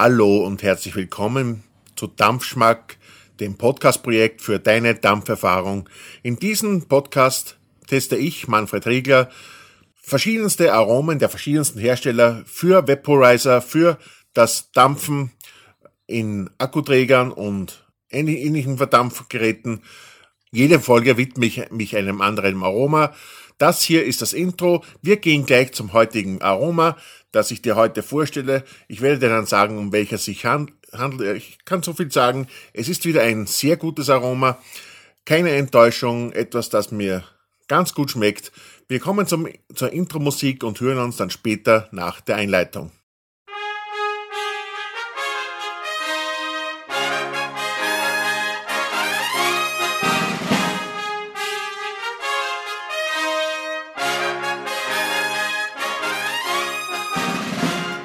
Hallo und herzlich willkommen zu Dampfschmack, dem Podcast-Projekt für deine Dampferfahrung. In diesem Podcast teste ich, Manfred Riegler, verschiedenste Aromen der verschiedensten Hersteller für Vaporizer, für das Dampfen in Akkuträgern und ähnlichen Verdampfgeräten. Jede Folge widme ich mich einem anderen Aroma. Das hier ist das Intro. Wir gehen gleich zum heutigen Aroma, das ich dir heute vorstelle. Ich werde dir dann sagen, um welches sich handelt. Ich kann so viel sagen. Es ist wieder ein sehr gutes Aroma. Keine Enttäuschung. Etwas, das mir ganz gut schmeckt. Wir kommen zum, zur Intro-Musik und hören uns dann später nach der Einleitung.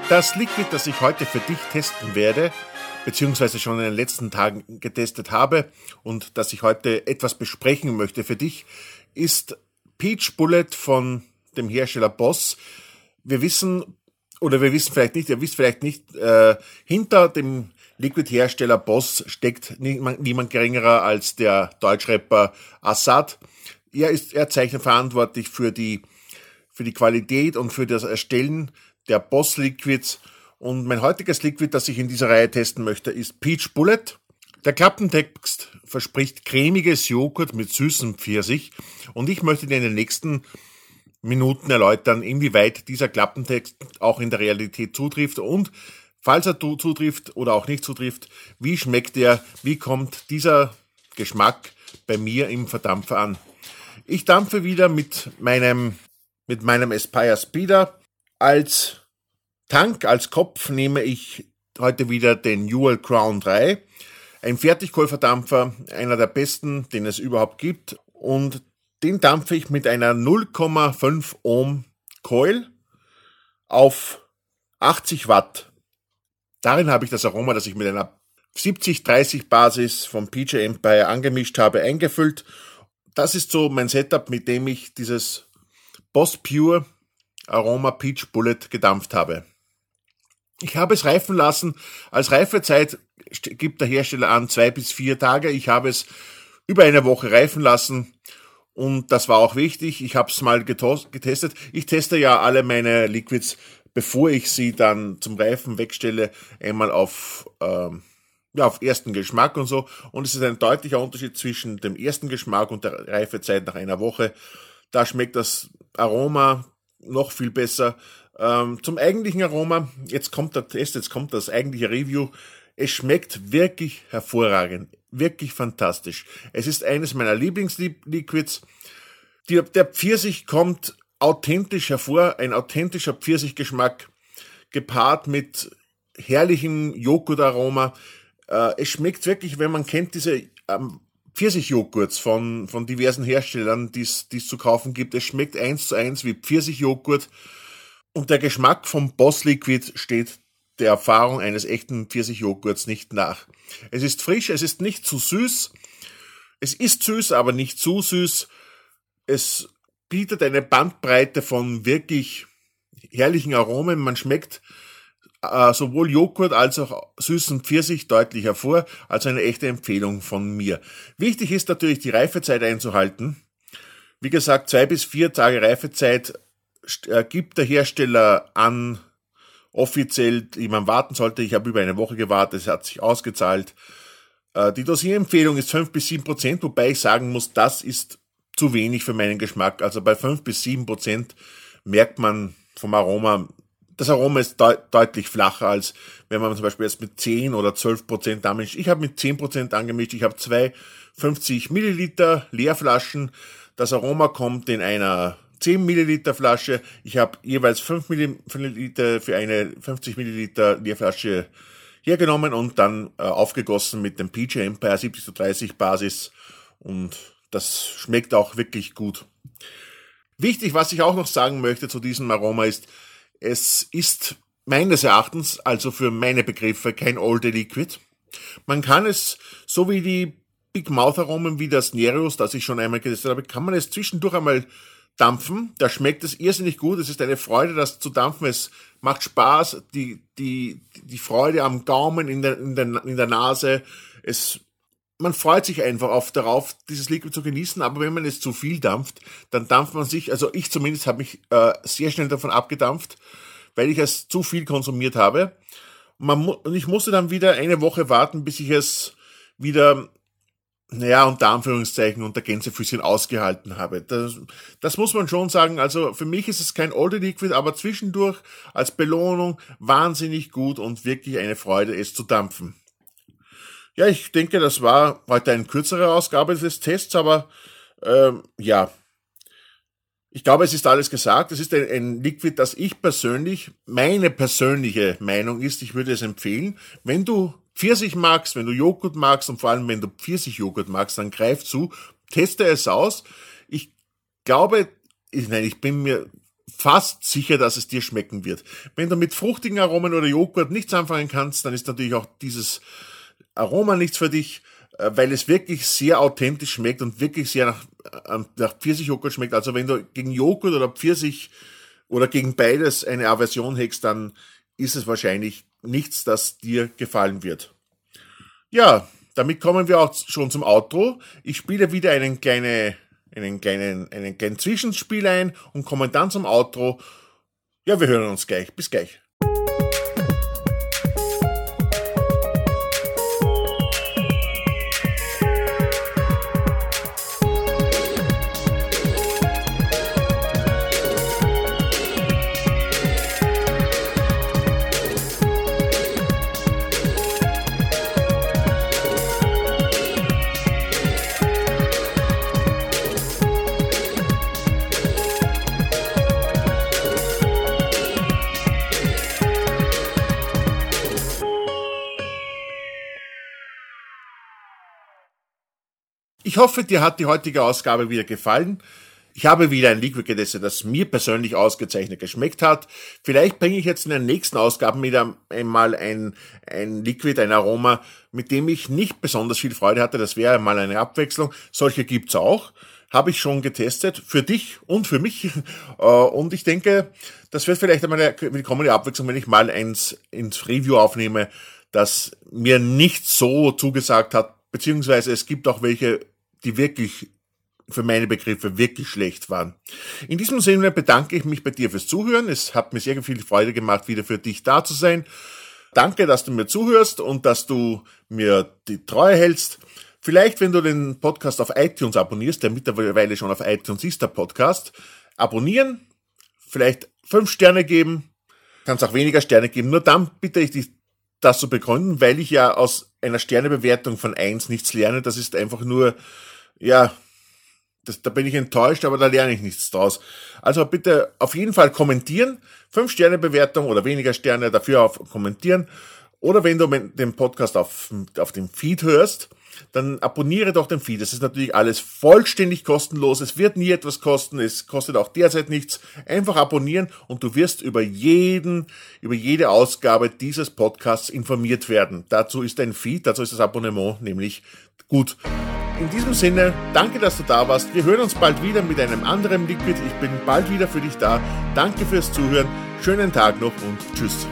Das Liquid, das ich heute für dich testen werde, beziehungsweise schon in den letzten Tagen getestet habe und das ich heute etwas besprechen möchte für dich, ist Peach Bullet von dem Hersteller Boss. Wir wissen, oder wir wissen vielleicht nicht, ihr wisst vielleicht nicht, äh, hinter dem Liquid-Hersteller Boss steckt niemand, niemand geringerer als der Deutschrapper Assad. Er ist, er zeichnet verantwortlich für die, für die Qualität und für das Erstellen der Boss Liquids. Und mein heutiges Liquid, das ich in dieser Reihe testen möchte, ist Peach Bullet. Der Klappentext verspricht cremiges Joghurt mit süßem Pfirsich. Und ich möchte dir in den nächsten Minuten erläutern, inwieweit dieser Klappentext auch in der Realität zutrifft und falls er zutrifft oder auch nicht zutrifft, wie schmeckt er, wie kommt dieser Geschmack bei mir im Verdampfer an. Ich dampfe wieder mit meinem, mit meinem Aspire Speeder als Tank, als Kopf nehme ich heute wieder den Newell Crown 3. Ein Fertigkohlverdampfer, einer der besten, den es überhaupt gibt. Und den dampfe ich mit einer 0,5 Ohm Coil auf 80 Watt. Darin habe ich das Aroma, das ich mit einer 70-30 Basis vom PJ Empire angemischt habe, eingefüllt. Das ist so mein Setup, mit dem ich dieses Boss Pure Aroma Peach Bullet gedampft habe. Ich habe es reifen lassen. Als Reifezeit gibt der Hersteller an zwei bis vier Tage. Ich habe es über eine Woche reifen lassen und das war auch wichtig. Ich habe es mal getestet. Ich teste ja alle meine Liquids, bevor ich sie dann zum Reifen wegstelle, einmal auf, ähm, ja, auf ersten Geschmack und so. Und es ist ein deutlicher Unterschied zwischen dem ersten Geschmack und der Reifezeit nach einer Woche. Da schmeckt das Aroma noch viel besser. Ähm, zum eigentlichen Aroma, jetzt kommt der Test, jetzt kommt das eigentliche Review. Es schmeckt wirklich hervorragend, wirklich fantastisch. Es ist eines meiner Lieblingsliquids. Der Pfirsich kommt authentisch hervor, ein authentischer Pfirsichgeschmack, gepaart mit herrlichem Joghurtaroma. Äh, es schmeckt wirklich, wenn man kennt diese ähm, Pfirsichjoghurts von, von diversen Herstellern, die es zu kaufen gibt. Es schmeckt eins zu eins wie Pfirsichjoghurt. Und der Geschmack vom Boss Liquid steht der Erfahrung eines echten Pfirsichjoghurts nicht nach. Es ist frisch, es ist nicht zu süß. Es ist süß, aber nicht zu süß. Es bietet eine Bandbreite von wirklich herrlichen Aromen. Man schmeckt äh, sowohl Joghurt als auch süßen Pfirsich deutlich hervor, also eine echte Empfehlung von mir. Wichtig ist natürlich die Reifezeit einzuhalten. Wie gesagt, zwei bis vier Tage Reifezeit äh, gibt der Hersteller an, offiziell, die man warten sollte. Ich habe über eine Woche gewartet, es hat sich ausgezahlt. Äh, die Dosierempfehlung ist fünf bis sieben Prozent, wobei ich sagen muss, das ist zu wenig für meinen Geschmack. Also bei fünf bis sieben Prozent merkt man vom Aroma das Aroma ist de deutlich flacher, als wenn man zum Beispiel jetzt mit 10 oder 12 Prozent anmischt. Ich habe mit 10 Prozent angemischt. Ich habe zwei 50 Milliliter Leerflaschen. Das Aroma kommt in einer 10 Milliliter Flasche. Ich habe jeweils 5 Milliliter für eine 50 Milliliter Leerflasche hergenommen und dann äh, aufgegossen mit dem PJ Empire 70 zu 30 Basis. Und das schmeckt auch wirklich gut. Wichtig, was ich auch noch sagen möchte zu diesem Aroma ist, es ist meines Erachtens, also für meine Begriffe, kein Old Liquid. Man kann es, so wie die Big Mouth Aromen wie das Nereus, das ich schon einmal getestet habe, kann man es zwischendurch einmal dampfen. Da schmeckt es irrsinnig gut. Es ist eine Freude, das zu dampfen. Es macht Spaß. Die, die, die Freude am Gaumen, in der, in der, in der Nase. Es, man freut sich einfach auf darauf, dieses Liquid zu genießen. Aber wenn man es zu viel dampft, dann dampft man sich, also ich zumindest habe mich äh, sehr schnell davon abgedampft, weil ich es zu viel konsumiert habe. Man, und ich musste dann wieder eine Woche warten, bis ich es wieder naja, unter Anführungszeichen unter Gänsefüßchen ausgehalten habe. Das, das muss man schon sagen. Also für mich ist es kein Oldie Liquid, aber zwischendurch als Belohnung wahnsinnig gut und wirklich eine Freude, es zu dampfen. Ja, ich denke, das war heute eine kürzere Ausgabe des Tests, aber ähm, ja, ich glaube, es ist alles gesagt. Es ist ein, ein, Liquid, das ich persönlich, meine persönliche Meinung ist, ich würde es empfehlen. Wenn du Pfirsich magst, wenn du Joghurt magst und vor allem wenn du Pfirsichjoghurt magst, dann greif zu, teste es aus. Ich glaube, ich, nein, ich bin mir fast sicher, dass es dir schmecken wird. Wenn du mit fruchtigen Aromen oder Joghurt nichts anfangen kannst, dann ist natürlich auch dieses Aroma nichts für dich, äh, weil es wirklich sehr authentisch schmeckt und wirklich sehr nach, äh, nach Pfirsichjoghurt schmeckt. Also wenn du gegen Joghurt oder Pfirsich oder gegen beides eine Aversion hegst, dann ist es wahrscheinlich nichts, das dir gefallen wird. Ja, damit kommen wir auch schon zum Outro. Ich spiele wieder einen, kleine, einen, kleinen, einen kleinen Zwischenspiel ein und komme dann zum Outro. Ja, wir hören uns gleich. Bis gleich. Ich hoffe, dir hat die heutige Ausgabe wieder gefallen. Ich habe wieder ein Liquid getestet, das mir persönlich ausgezeichnet geschmeckt hat. Vielleicht bringe ich jetzt in den nächsten Ausgaben wieder einmal ein, ein Liquid, ein Aroma, mit dem ich nicht besonders viel Freude hatte. Das wäre mal eine Abwechslung. Solche gibt's auch. Habe ich schon getestet. Für dich und für mich. Äh, und ich denke, das wird vielleicht einmal eine willkommene Abwechslung, wenn ich mal eins ins Review aufnehme, das mir nicht so zugesagt hat. Beziehungsweise es gibt auch welche, die wirklich für meine Begriffe wirklich schlecht waren. In diesem Sinne bedanke ich mich bei dir fürs Zuhören. Es hat mir sehr viel Freude gemacht, wieder für dich da zu sein. Danke, dass du mir zuhörst und dass du mir die Treue hältst. Vielleicht, wenn du den Podcast auf iTunes abonnierst, der mittlerweile schon auf iTunes ist, der Podcast, abonnieren, vielleicht fünf Sterne geben, kannst auch weniger Sterne geben. Nur dann bitte ich dich, das zu begründen, weil ich ja aus einer Sternebewertung von eins nichts lerne. Das ist einfach nur ja, das, da bin ich enttäuscht, aber da lerne ich nichts draus. Also bitte auf jeden Fall kommentieren. Fünf Sterne Bewertung oder weniger Sterne dafür auf kommentieren. Oder wenn du den Podcast auf, auf dem Feed hörst, dann abonniere doch den Feed. Das ist natürlich alles vollständig kostenlos. Es wird nie etwas kosten. Es kostet auch derzeit nichts. Einfach abonnieren und du wirst über jeden, über jede Ausgabe dieses Podcasts informiert werden. Dazu ist ein Feed, dazu ist das Abonnement nämlich gut. In diesem Sinne, danke, dass du da warst. Wir hören uns bald wieder mit einem anderen Liquid. Ich bin bald wieder für dich da. Danke fürs Zuhören. Schönen Tag noch und tschüss.